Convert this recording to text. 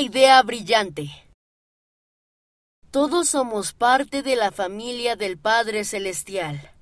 idea brillante. Todos somos parte de la familia del Padre Celestial.